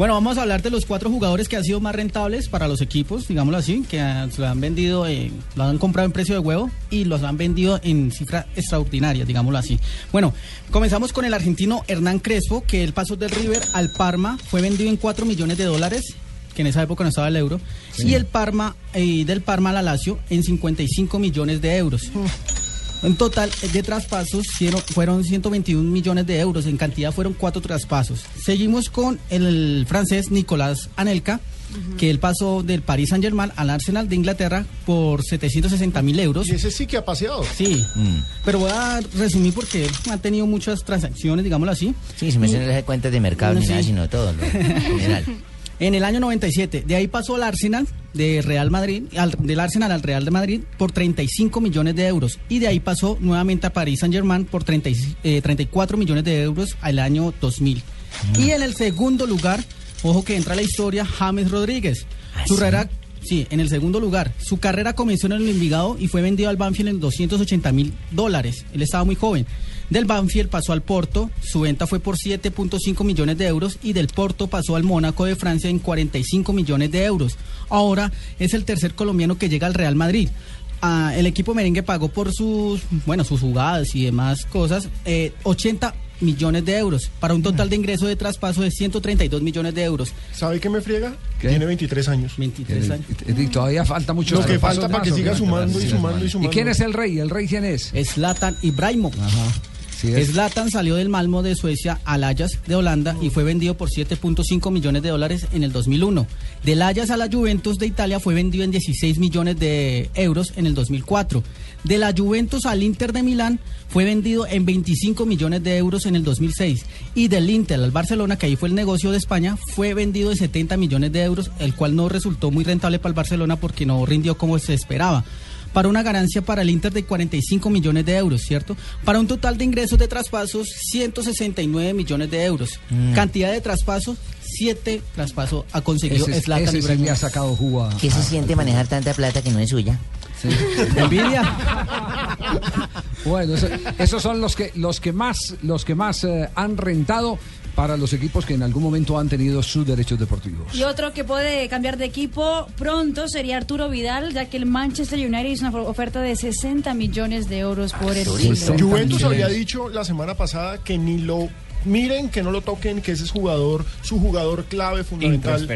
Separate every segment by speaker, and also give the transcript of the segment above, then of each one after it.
Speaker 1: Bueno, vamos a hablar de los cuatro jugadores que han sido más rentables para los equipos, digámoslo así, que se lo han vendido, eh, lo han comprado en precio de huevo y los han vendido en cifra extraordinaria, digámoslo así. Bueno, comenzamos con el argentino Hernán Crespo, que él pasó del River al Parma, fue vendido en 4 millones de dólares que en esa época no estaba el euro, y el Parma, eh, del Parma a la Lazio en 55 millones de euros. En total de traspasos fueron, fueron 121 millones de euros, en cantidad fueron cuatro traspasos. Seguimos con el francés Nicolás Anelka, que él pasó del Paris Saint Germain al Arsenal de Inglaterra por 760 mil euros.
Speaker 2: Y ese sí que ha paseado.
Speaker 1: Sí, pero voy a resumir porque ha tenido muchas transacciones, digámoslo así.
Speaker 3: Sí, si me hacen las cuentas de mercado ni
Speaker 1: Sí.
Speaker 3: nada, sino todo lo general.
Speaker 1: En el año 97, de ahí pasó al Arsenal de Real Madrid, al- del Arsenal al Real de Madrid por 35 millones de euros y de ahí pasó nuevamente a París Saint Germain por 30 y- eh, 34 millones de euros al año 2000. Y en el segundo lugar, ojo que entra la historia, James Rodríguez.
Speaker 3: ¿Ah,
Speaker 1: Su
Speaker 3: sí?
Speaker 1: Sí, en el segundo lugar. Su carrera comenzó en el Envigado y fue vendido al Banfield en 280 mil dólares. Él estaba muy joven. Del Banfield pasó al Porto, su venta fue por 7.5 millones de euros y del Porto pasó al Mónaco de Francia en 45 millones de euros. Ahora es el tercer colombiano que llega al Real Madrid. Ah, el equipo merengue pagó por sus, bueno, sus jugadas y demás cosas eh, 80 millones de euros para un total de ingreso de traspaso de 132 millones de euros.
Speaker 2: ¿Sabe qué me friega?
Speaker 4: ¿Qué?
Speaker 2: Tiene 23 años.
Speaker 1: 23 años.
Speaker 4: Y todavía falta mucho.
Speaker 2: Lo que falta para que siga sumando y sumando y
Speaker 3: ¿Y
Speaker 2: sumando.
Speaker 4: ¿Y quién es el rey? ¿El rey quién es?
Speaker 1: Zlatan Ibrahimovic.
Speaker 4: Sí, es.
Speaker 1: Zlatan salió del Malmo de Suecia al Ajax de Holanda y fue vendido por 7.5 millones de dólares en el 2001. Del Ajax a la Juventus de Italia fue vendido en 16 millones de euros en el 2004. De la Juventus al Inter de Milán fue vendido en 25 millones de euros en el 2006. Y del Inter al Barcelona, que ahí fue el negocio de España, fue vendido en 70 millones de euros, el cual no resultó muy rentable para el Barcelona porque no rindió como se esperaba para una ganancia para el Inter de 45 millones de euros, ¿cierto? Para un total de ingresos de traspasos, 169 millones de euros. Cantidad de traspasos, 7 traspasos ha conseguido
Speaker 4: Ese,
Speaker 1: Zlatan
Speaker 4: ese sí le ha sacado jugo a-
Speaker 3: ¿Qué se
Speaker 4: a-
Speaker 3: siente manejar tanta plata que no es suya?
Speaker 4: Sí.
Speaker 1: Envidia.
Speaker 4: Bueno, eso- esos son los que los que más los que más eh, han rentado para los equipos que en algún momento han tenido sus derechos deportivos.
Speaker 5: Y otro que puede cambiar de equipo pronto sería Arturo Vidal, ya que el Manchester United hizo una oferta de 60 millones de euros por el chileno.
Speaker 2: Juventus había dicho la semana pasada que ni lo miren, que no lo toquen, que ese es jugador, su jugador clave, fundamental.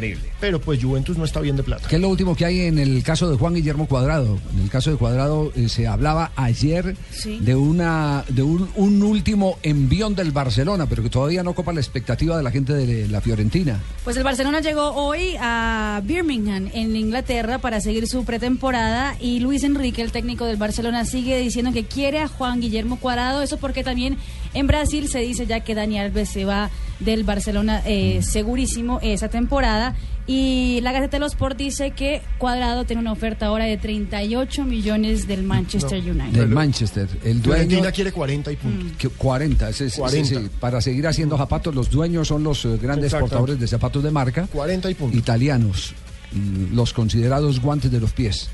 Speaker 2: Pero pues Juventus no está bien de plata.
Speaker 4: ¿Qué es lo último que hay en el caso de Juan Guillermo Cuadrado? En el caso de Cuadrado eh, se hablaba ayer
Speaker 5: Sí.
Speaker 4: de una de un, un último envión del Barcelona, pero que todavía no copa la expectativa de la gente de la Fiorentina.
Speaker 5: Pues el Barcelona llegó hoy a Birmingham, en Inglaterra, para seguir su pretemporada y Luis Enrique, el técnico del Barcelona, sigue diciendo que quiere a Juan Guillermo Cuadrado. Eso porque también en Brasil se dice ya que Dani Alves se va del Barcelona eh, segurísimo esa temporada. Y la Gaceta de los Sport dice que Cuadrado tiene una oferta ahora de 38 millones del Manchester United.
Speaker 4: Del Manchester. El dueño
Speaker 2: Fiorentina quiere 40 y punto.
Speaker 4: que 40, ese es-
Speaker 2: 40.
Speaker 4: sí, sí, para seguir haciendo zapatos, los dueños son los eh, grandes portadores de zapatos de marca
Speaker 2: 40 y punto.
Speaker 4: italianos, mm, los considerados guantes de los pies,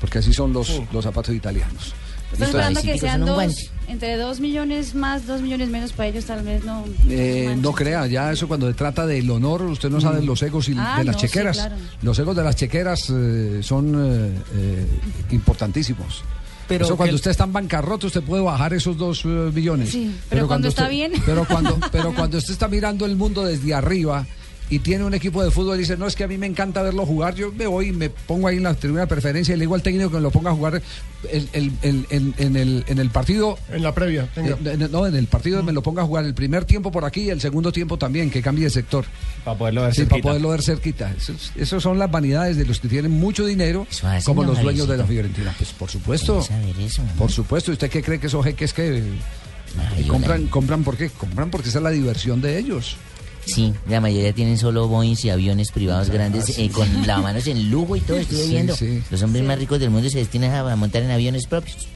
Speaker 4: porque así son los, los zapatos italianos.
Speaker 5: Están esperando que sean dos, entre 2 millones más, 2 millones menos para ellos, tal vez no.
Speaker 4: Eh, no crea, ya eso cuando se trata del honor, usted no sabe los egos y
Speaker 5: Ah,
Speaker 4: de las
Speaker 5: no, sí,
Speaker 4: chequeras.
Speaker 5: claro.
Speaker 4: Los egos de las chequeras eh, son eh, eh, importantísimos.
Speaker 1: Pero
Speaker 4: eso cuando usted está en bancarrota, usted puede bajar esos dos millones.
Speaker 5: Sí, pero cuando está
Speaker 4: usted-
Speaker 5: bien.
Speaker 4: Pero cuando, pero cuando usted está mirando el mundo desde arriba y tiene un equipo de fútbol y dice, no, es que a mí me encanta verlo jugar, yo me voy y me pongo ahí en la tribuna de preferencia y le digo al técnico que me lo ponga a jugar el- el- el- en, en el, en el partido
Speaker 2: En la previa, tenga.
Speaker 4: eh, en- no, en el partido me lo ponga a jugar el primer tiempo por aquí y el segundo tiempo también, que cambie de sector.
Speaker 6: Para poderlo ver
Speaker 4: Sí, para poderlo ver cerquita. Esos, esos son las vanidades de los que tienen mucho dinero, como los dueños de la. Fiorentina. Pues por supuesto.
Speaker 3: saber eso.
Speaker 4: Por supuesto. ¿Y ¿Usted qué cree que esos jeques que
Speaker 3: Ay,
Speaker 4: compran, compran por qué? Compran porque esa es la diversión de ellos.
Speaker 3: Sí, la mayoría tienen solo Boeings y aviones privados grandes eh, con lavamanos en lujo y todo. Estuve
Speaker 4: Sí,
Speaker 3: viendo.
Speaker 4: sí.
Speaker 3: Los hombres más ricos del mundo se destinan a montar en aviones propios.